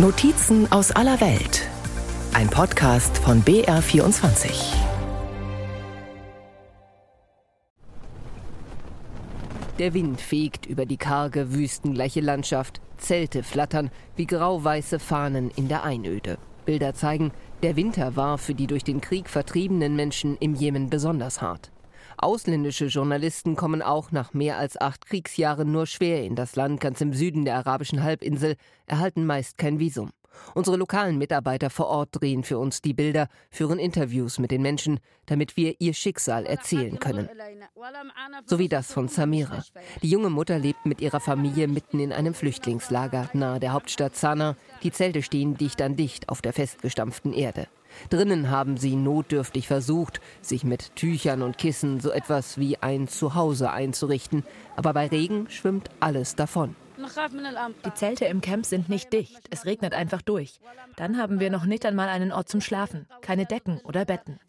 Notizen aus aller Welt. Ein Podcast von BR24. Der Wind fegt über die karge, wüstengleiche Landschaft. Zelte flattern wie grau-weiße Fahnen in der Einöde. Bilder zeigen, der Winter war für die durch den Krieg vertriebenen Menschen im Jemen besonders hart. Ausländische Journalisten kommen auch nach mehr als acht Kriegsjahren nur schwer in das Land ganz im Süden der arabischen Halbinsel, erhalten meist kein Visum. Unsere lokalen Mitarbeiter vor Ort drehen für uns die Bilder, führen Interviews mit den Menschen, damit wir ihr Schicksal erzählen können. So wie das von Samira. Die junge Mutter lebt mit ihrer Familie mitten in einem Flüchtlingslager nahe der Hauptstadt Sanaa. Die Zelte stehen dicht an dicht auf der festgestampften Erde. Drinnen haben sie notdürftig versucht, sich mit Tüchern und Kissen so etwas wie ein Zuhause einzurichten, aber bei Regen schwimmt alles davon. Die Zelte im Camp sind nicht dicht, es regnet einfach durch. Dann haben wir noch nicht einmal einen Ort zum Schlafen, keine Decken oder Betten.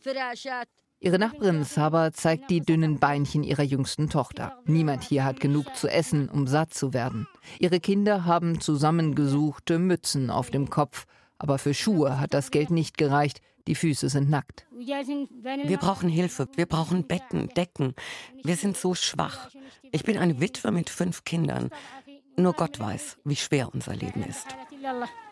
Ihre Nachbarin Saba zeigt die dünnen Beinchen ihrer jüngsten Tochter. Niemand hier hat genug zu essen, um satt zu werden. Ihre Kinder haben zusammengesuchte Mützen auf dem Kopf, aber für Schuhe hat das Geld nicht gereicht. Die Füße sind nackt. Wir brauchen Hilfe. Wir brauchen Betten, Decken. Wir sind so schwach. Ich bin eine Witwe mit fünf Kindern. Nur Gott weiß, wie schwer unser Leben ist.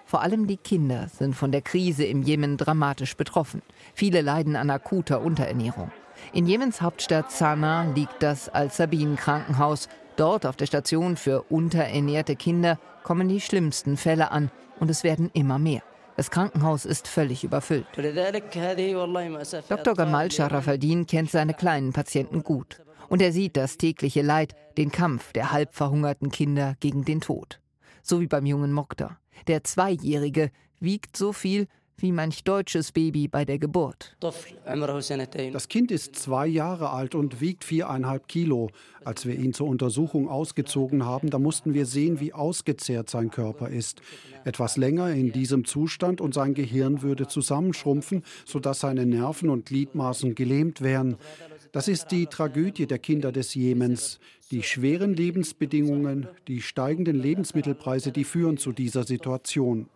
Vor allem die Kinder sind von der Krise im Jemen dramatisch betroffen. Viele leiden an akuter Unterernährung. In Jemens Hauptstadt Sanaa liegt das Al-Sabin-Krankenhaus. Dort auf der Station für unterernährte Kinder kommen die schlimmsten Fälle an und es werden immer mehr. Das Krankenhaus ist völlig überfüllt. Dr. Gamal Sharafaldin kennt seine kleinen Patienten gut. Und er sieht das tägliche Leid, den Kampf der halb verhungerten Kinder gegen den Tod. So wie beim jungen Mokta. Der Zweijährige wiegt so viel wie manch deutsches Baby bei der Geburt. Das Kind ist zwei Jahre alt und wiegt viereinhalb Kilo. Als wir ihn zur Untersuchung ausgezogen haben, da mussten wir sehen, wie ausgezehrt sein Körper ist. Etwas länger in diesem Zustand und sein Gehirn würde zusammenschrumpfen, sodass seine Nerven und Gliedmaßen gelähmt wären. Das ist die Tragödie der Kinder des Jemens. Die schweren Lebensbedingungen, die steigenden Lebensmittelpreise, die führen zu dieser Situation.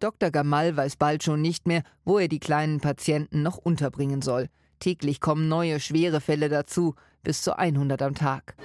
Dr. Gamal weiß bald schon nicht mehr, wo er die kleinen Patienten noch unterbringen soll. Täglich kommen neue schwere Fälle dazu, bis zu 100 am Tag.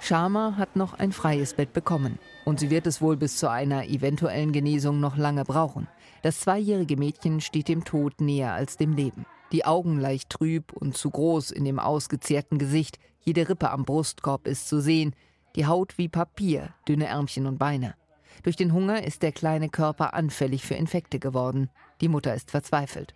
Sharma hat noch ein freies Bett bekommen und sie wird es wohl bis zu einer eventuellen Genesung noch lange brauchen. Das zweijährige Mädchen steht dem Tod näher als dem Leben die Augen leicht trüb und zu groß in dem ausgezehrten Gesicht, jede Rippe am Brustkorb ist zu sehen, die Haut wie Papier, dünne Ärmchen und Beine. Durch den Hunger ist der kleine Körper anfällig für Infekte geworden. Die Mutter ist verzweifelt.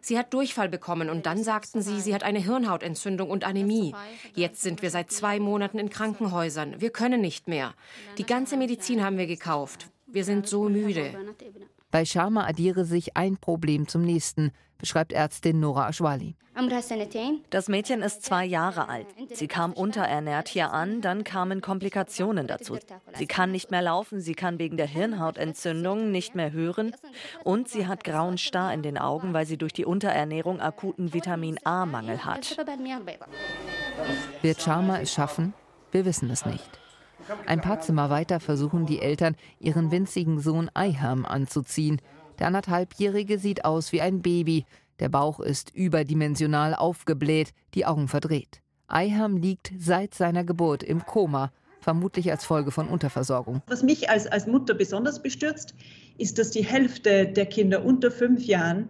Sie hat Durchfall bekommen und dann sagten sie, sie hat eine Hirnhautentzündung und Anämie. Jetzt sind wir seit zwei Monaten in Krankenhäusern. Wir können nicht mehr. Die ganze Medizin haben wir gekauft. Wir sind so müde. Bei Sharma addiere sich ein Problem zum nächsten, beschreibt Ärztin Nora Ashwali. Das Mädchen ist zwei Jahre alt. Sie kam unterernährt hier an, dann kamen Komplikationen dazu. Sie kann nicht mehr laufen, sie kann wegen der Hirnhautentzündung nicht mehr hören und sie hat grauen Star in den Augen, weil sie durch die Unterernährung akuten Vitamin A-Mangel hat. Wird Sharma es schaffen? Wir wissen es nicht. Ein paar Zimmer weiter versuchen die Eltern, ihren winzigen Sohn Eiham anzuziehen. Der anderthalbjährige sieht aus wie ein Baby. Der Bauch ist überdimensional aufgebläht, die Augen verdreht. Eiham liegt seit seiner Geburt im Koma, vermutlich als Folge von Unterversorgung. Was mich als, als Mutter besonders bestürzt, ist, dass die Hälfte der Kinder unter fünf Jahren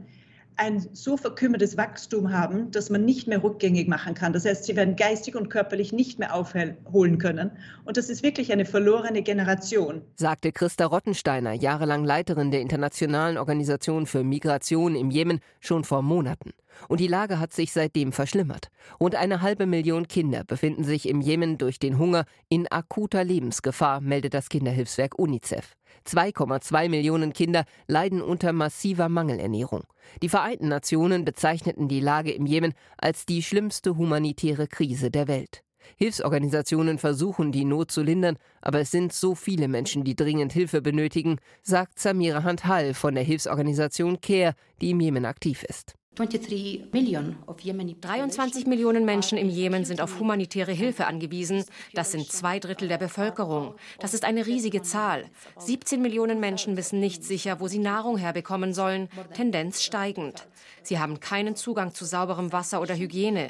ein so verkümmertes Wachstum haben, dass man nicht mehr rückgängig machen kann. Das heißt, sie werden geistig und körperlich nicht mehr aufholen können. Und das ist wirklich eine verlorene Generation. Sagte Christa Rottensteiner, jahrelang Leiterin der Internationalen Organisation für Migration im Jemen, schon vor Monaten. Und die Lage hat sich seitdem verschlimmert. Rund eine halbe Million Kinder befinden sich im Jemen durch den Hunger in akuter Lebensgefahr, meldet das Kinderhilfswerk UNICEF. 2,2 Millionen Kinder leiden unter massiver Mangelernährung. Die Vereinten Nationen bezeichneten die Lage im Jemen als die schlimmste humanitäre Krise der Welt. Hilfsorganisationen versuchen, die Not zu lindern, aber es sind so viele Menschen, die dringend Hilfe benötigen, sagt Samira Handhal von der Hilfsorganisation CARE, die im Jemen aktiv ist. 23 Millionen Menschen im Jemen sind auf humanitäre Hilfe angewiesen. Das sind zwei Drittel der Bevölkerung. Das ist eine riesige Zahl. 17 Millionen Menschen wissen nicht sicher, wo sie Nahrung herbekommen sollen. Tendenz steigend. Sie haben keinen Zugang zu sauberem Wasser oder Hygiene.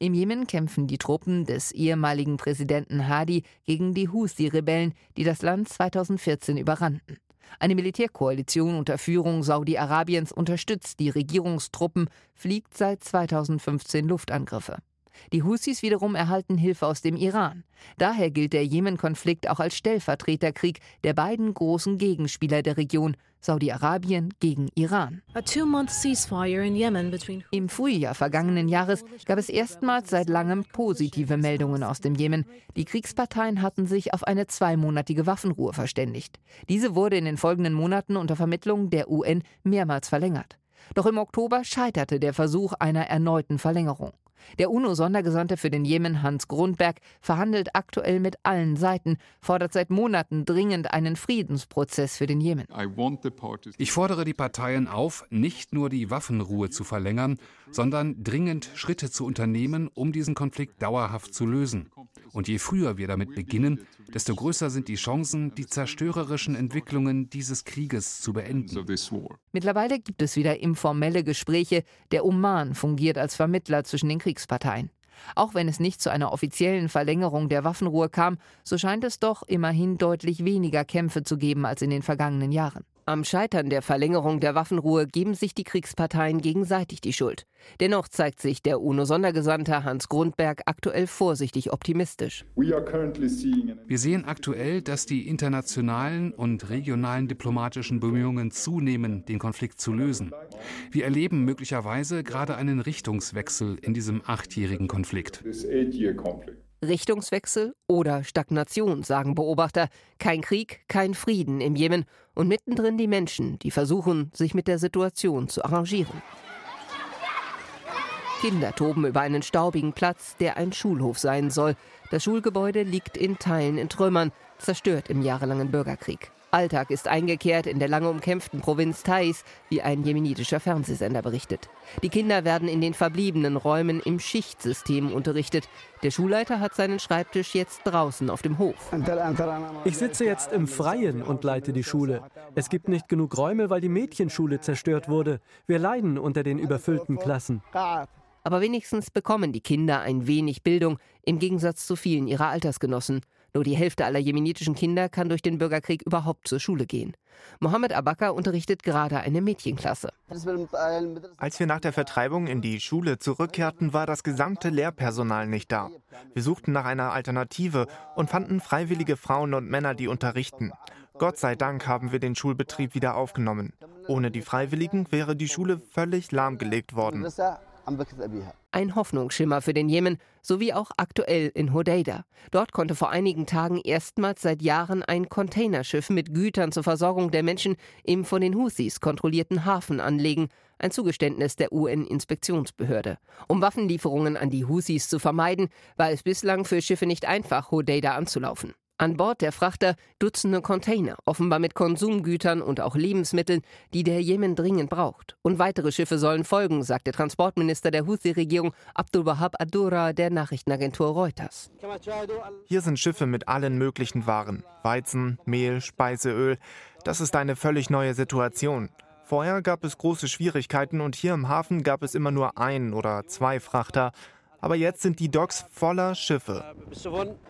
Im Jemen kämpfen die Truppen des ehemaligen Präsidenten Hadi gegen die Houthi-Rebellen, die das Land 2014 überrannten. Eine Militärkoalition unter Führung Saudi-Arabiens unterstützt die Regierungstruppen, fliegt seit 2015 Luftangriffe. Die Husis wiederum erhalten Hilfe aus dem Iran. Daher gilt der Jemen-Konflikt auch als Stellvertreterkrieg der beiden großen Gegenspieler der Region, Saudi-Arabien gegen Iran. Im Frühjahr vergangenen Jahres gab es erstmals seit langem positive Meldungen aus dem Jemen. Die Kriegsparteien hatten sich auf eine zweimonatige Waffenruhe verständigt. Diese wurde in den folgenden Monaten unter Vermittlung der UN mehrmals verlängert. Doch im Oktober scheiterte der Versuch einer erneuten Verlängerung. Der UNO-Sondergesandte für den Jemen, Hans Grundberg, verhandelt aktuell mit allen Seiten, fordert seit Monaten dringend einen Friedensprozess für den Jemen. Ich fordere die Parteien auf, nicht nur die Waffenruhe zu verlängern, sondern dringend Schritte zu unternehmen, um diesen Konflikt dauerhaft zu lösen. Und je früher wir damit beginnen, desto größer sind die Chancen, die zerstörerischen Entwicklungen dieses Krieges zu beenden. Mittlerweile gibt es wieder informelle Gespräche. Der Oman fungiert als Vermittler zwischen den Kriegsparteien. Auch wenn es nicht zu einer offiziellen Verlängerung der Waffenruhe kam, so scheint es doch immerhin deutlich weniger Kämpfe zu geben als in den vergangenen Jahren. Am Scheitern der Verlängerung der Waffenruhe geben sich die Kriegsparteien gegenseitig die Schuld. Dennoch zeigt sich der UNO-Sondergesandte Hans Grundberg aktuell vorsichtig optimistisch. Wir sehen aktuell, dass die internationalen und regionalen diplomatischen Bemühungen zunehmen, den Konflikt zu lösen. Wir erleben möglicherweise gerade einen Richtungswechsel in diesem achtjährigen Konflikt. Richtungswechsel oder Stagnation, sagen Beobachter. Kein Krieg, kein Frieden im Jemen und mittendrin die Menschen, die versuchen, sich mit der Situation zu arrangieren. Kinder toben über einen staubigen Platz, der ein Schulhof sein soll. Das Schulgebäude liegt in Teilen in Trümmern, zerstört im jahrelangen Bürgerkrieg. Alltag ist eingekehrt in der lange umkämpften Provinz Thais, wie ein jemenitischer Fernsehsender berichtet. Die Kinder werden in den verbliebenen Räumen im Schichtsystem unterrichtet. Der Schulleiter hat seinen Schreibtisch jetzt draußen auf dem Hof. Ich sitze jetzt im Freien und leite die Schule. Es gibt nicht genug Räume, weil die Mädchenschule zerstört wurde. Wir leiden unter den überfüllten Klassen. Aber wenigstens bekommen die Kinder ein wenig Bildung, im Gegensatz zu vielen ihrer Altersgenossen. Nur die Hälfte aller jemenitischen Kinder kann durch den Bürgerkrieg überhaupt zur Schule gehen. Mohammed Abaka unterrichtet gerade eine Mädchenklasse. Als wir nach der Vertreibung in die Schule zurückkehrten, war das gesamte Lehrpersonal nicht da. Wir suchten nach einer Alternative und fanden freiwillige Frauen und Männer, die unterrichten. Gott sei Dank haben wir den Schulbetrieb wieder aufgenommen. Ohne die Freiwilligen wäre die Schule völlig lahmgelegt worden. Ein Hoffnungsschimmer für den Jemen, sowie auch aktuell in Hodeida. Dort konnte vor einigen Tagen erstmals seit Jahren ein Containerschiff mit Gütern zur Versorgung der Menschen im von den Houthis kontrollierten Hafen anlegen, ein Zugeständnis der UN-Inspektionsbehörde. Um Waffenlieferungen an die Houthis zu vermeiden, war es bislang für Schiffe nicht einfach, Hodeida anzulaufen. An Bord der Frachter Dutzende Container, offenbar mit Konsumgütern und auch Lebensmitteln, die der Jemen dringend braucht. Und weitere Schiffe sollen folgen, sagt der Transportminister der Houthi-Regierung Abdul Wahab Adura der Nachrichtenagentur Reuters. Hier sind Schiffe mit allen möglichen Waren: Weizen, Mehl, Speiseöl. Das ist eine völlig neue Situation. Vorher gab es große Schwierigkeiten und hier im Hafen gab es immer nur ein oder zwei Frachter. Aber jetzt sind die Docks voller Schiffe.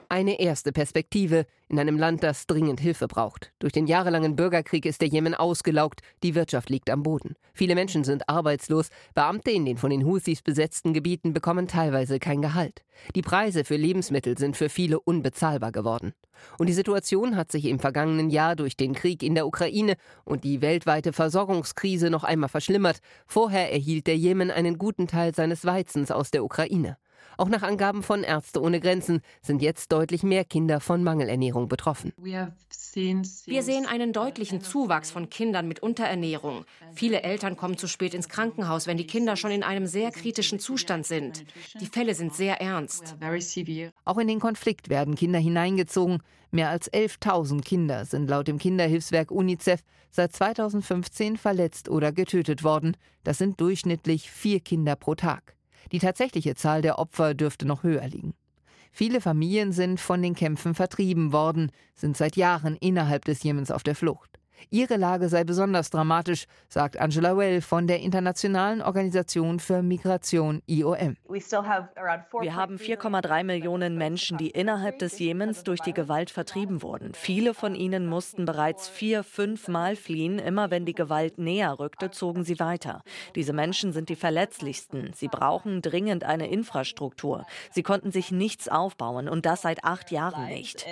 Eine erste Perspektive in einem Land, das dringend Hilfe braucht. Durch den jahrelangen Bürgerkrieg ist der Jemen ausgelaugt, die Wirtschaft liegt am Boden. Viele Menschen sind arbeitslos, Beamte in den von den Houthis besetzten Gebieten bekommen teilweise kein Gehalt. Die Preise für Lebensmittel sind für viele unbezahlbar geworden. Und die Situation hat sich im vergangenen Jahr durch den Krieg in der Ukraine und die weltweite Versorgungskrise noch einmal verschlimmert. Vorher erhielt der Jemen einen guten Teil seines Weizens aus der Ukraine. Auch nach Angaben von Ärzte ohne Grenzen sind jetzt deutlich mehr Kinder von Mangelernährung betroffen. Wir sehen einen deutlichen Zuwachs von Kindern mit Unterernährung. Viele Eltern kommen zu spät ins Krankenhaus, wenn die Kinder schon in einem sehr kritischen Zustand sind. Die Fälle sind sehr ernst. Auch in den Konflikt werden Kinder hineingezogen. Mehr als 11.000 Kinder sind laut dem Kinderhilfswerk UNICEF seit 2015 verletzt oder getötet worden. Das sind durchschnittlich vier Kinder pro Tag. Die tatsächliche Zahl der Opfer dürfte noch höher liegen. Viele Familien sind von den Kämpfen vertrieben worden, sind seit Jahren innerhalb des Jemens auf der Flucht. Ihre Lage sei besonders dramatisch, sagt Angela Well von der Internationalen Organisation für Migration IOM. Wir haben 4,3 Millionen Menschen, die innerhalb des Jemens durch die Gewalt vertrieben wurden. Viele von ihnen mussten bereits vier, fünf Mal fliehen. Immer wenn die Gewalt näher rückte, zogen sie weiter. Diese Menschen sind die verletzlichsten. Sie brauchen dringend eine Infrastruktur. Sie konnten sich nichts aufbauen und das seit acht Jahren nicht.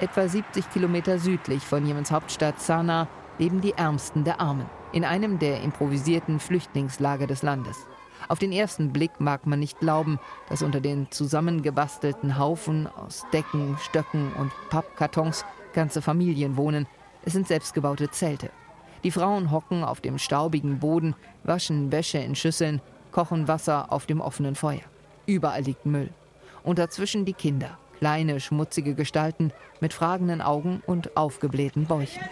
Etwa 70 Kilometer südlich von Jemens Hauptstadt Sanaa leben die Ärmsten der Armen, in einem der improvisierten Flüchtlingslager des Landes. Auf den ersten Blick mag man nicht glauben, dass unter den zusammengebastelten Haufen aus Decken, Stöcken und Pappkartons ganze Familien wohnen. Es sind selbstgebaute Zelte. Die Frauen hocken auf dem staubigen Boden, waschen Wäsche in Schüsseln, kochen Wasser auf dem offenen Feuer. Überall liegt Müll. Und dazwischen die Kinder, Kleine, schmutzige Gestalten mit fragenden Augen und aufgeblähten Bäuchen.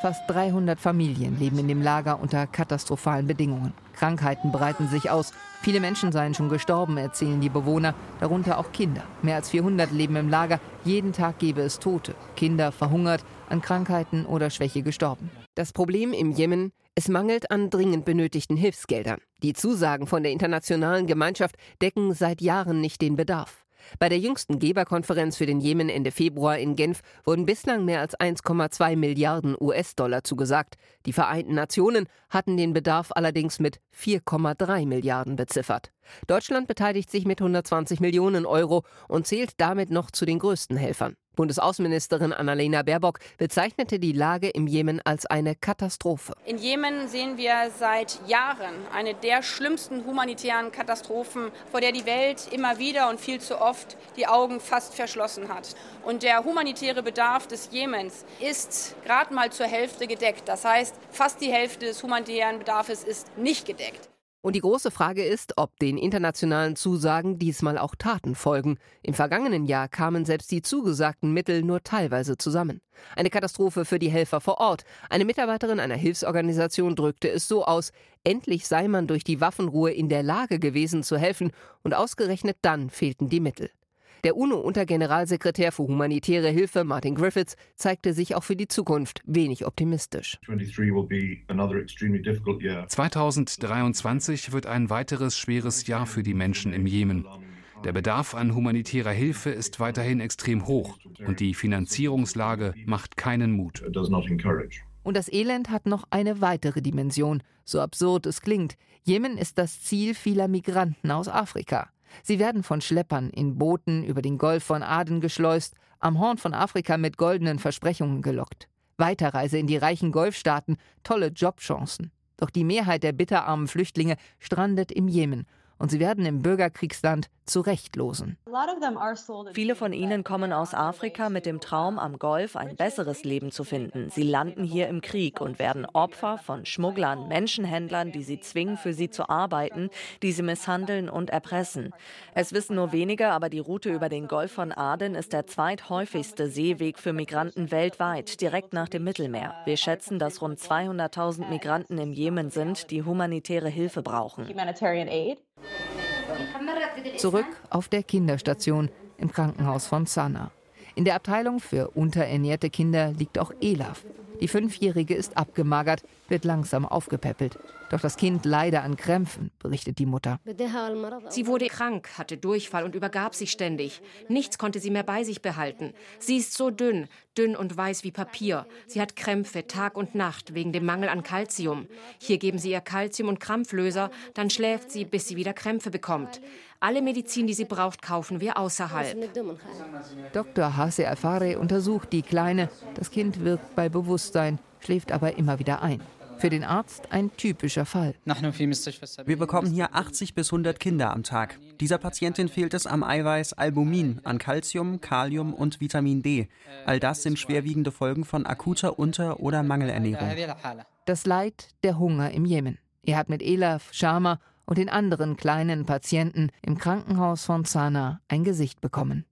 Fast 300 Familien leben in dem Lager unter katastrophalen Bedingungen. Krankheiten breiten sich aus. Viele Menschen seien schon gestorben, erzählen die Bewohner, darunter auch Kinder. Mehr als 400 leben im Lager. Jeden Tag gebe es Tote. Kinder verhungert, an Krankheiten oder Schwäche gestorben. Das Problem im Jemen, es mangelt an dringend benötigten Hilfsgeldern. Die Zusagen von der internationalen Gemeinschaft decken seit Jahren nicht den Bedarf. Bei der jüngsten Geberkonferenz für den Jemen Ende Februar in Genf wurden bislang mehr als 1,2 Milliarden US-Dollar zugesagt. Die Vereinten Nationen hatten den Bedarf allerdings mit 4,3 Milliarden beziffert. Deutschland beteiligt sich mit 120 Millionen Euro und zählt damit noch zu den größten Helfern. Bundesaußenministerin Annalena Baerbock bezeichnete die Lage im Jemen als eine Katastrophe. In Jemen sehen wir seit Jahren eine der schlimmsten humanitären Katastrophen, vor der die Welt immer wieder und viel zu oft die Augen fast verschlossen hat. Und der humanitäre Bedarf des Jemens ist gerade mal zur Hälfte gedeckt. Das heißt, fast die Hälfte des humanitären Bedarfs ist nicht gedeckt. Und die große Frage ist, ob den internationalen Zusagen diesmal auch Taten folgen. Im vergangenen Jahr kamen selbst die zugesagten Mittel nur teilweise zusammen. Eine Katastrophe für die Helfer vor Ort. Eine Mitarbeiterin einer Hilfsorganisation drückte es so aus, endlich sei man durch die Waffenruhe in der Lage gewesen zu helfen, und ausgerechnet dann fehlten die Mittel. Der UNO-Untergeneralsekretär für humanitäre Hilfe Martin Griffiths zeigte sich auch für die Zukunft wenig optimistisch. 2023 wird ein weiteres schweres Jahr für die Menschen im Jemen. Der Bedarf an humanitärer Hilfe ist weiterhin extrem hoch und die Finanzierungslage macht keinen Mut. Und das Elend hat noch eine weitere Dimension, so absurd es klingt. Jemen ist das Ziel vieler Migranten aus Afrika. Sie werden von Schleppern in Booten über den Golf von Aden geschleust, am Horn von Afrika mit goldenen Versprechungen gelockt. Weiterreise in die reichen Golfstaaten, tolle Jobchancen. Doch die Mehrheit der bitterarmen Flüchtlinge strandet im Jemen und sie werden im Bürgerkriegsland zurechtlosen. Viele von ihnen kommen aus Afrika mit dem Traum, am Golf ein besseres Leben zu finden. Sie landen hier im Krieg und werden Opfer von Schmugglern, Menschenhändlern, die sie zwingen, für sie zu arbeiten, die sie misshandeln und erpressen. Es wissen nur wenige, aber die Route über den Golf von Aden ist der zweithäufigste Seeweg für Migranten weltweit, direkt nach dem Mittelmeer. Wir schätzen, dass rund 200.000 Migranten im Jemen sind, die humanitäre Hilfe brauchen. Zurück auf der Kinderstation im Krankenhaus von Sana. In der Abteilung für unterernährte Kinder liegt auch Elaf. Die Fünfjährige ist abgemagert, wird langsam aufgepäppelt. Doch das Kind leide an Krämpfen, berichtet die Mutter. Sie wurde krank, hatte Durchfall und übergab sich ständig. Nichts konnte sie mehr bei sich behalten. Sie ist so dünn, dünn und weiß wie Papier. Sie hat Krämpfe Tag und Nacht wegen dem Mangel an Kalzium. Hier geben sie ihr Kalzium und Krampflöser, dann schläft sie, bis sie wieder Krämpfe bekommt. Alle Medizin, die sie braucht, kaufen wir außerhalb. Dr. Hase Alfare untersucht die Kleine. Das Kind wirkt bei Bewusstsein, schläft aber immer wieder ein. Für den Arzt ein typischer Fall. Wir bekommen hier 80 bis 100 Kinder am Tag. Dieser Patientin fehlt es am Eiweiß Albumin, an Calcium, Kalium und Vitamin D. All das sind schwerwiegende Folgen von akuter Unter- oder Mangelernährung. Das Leid der Hunger im Jemen. Er hat mit Elaf, Sharma und den anderen kleinen Patienten im Krankenhaus von Zana ein Gesicht bekommen.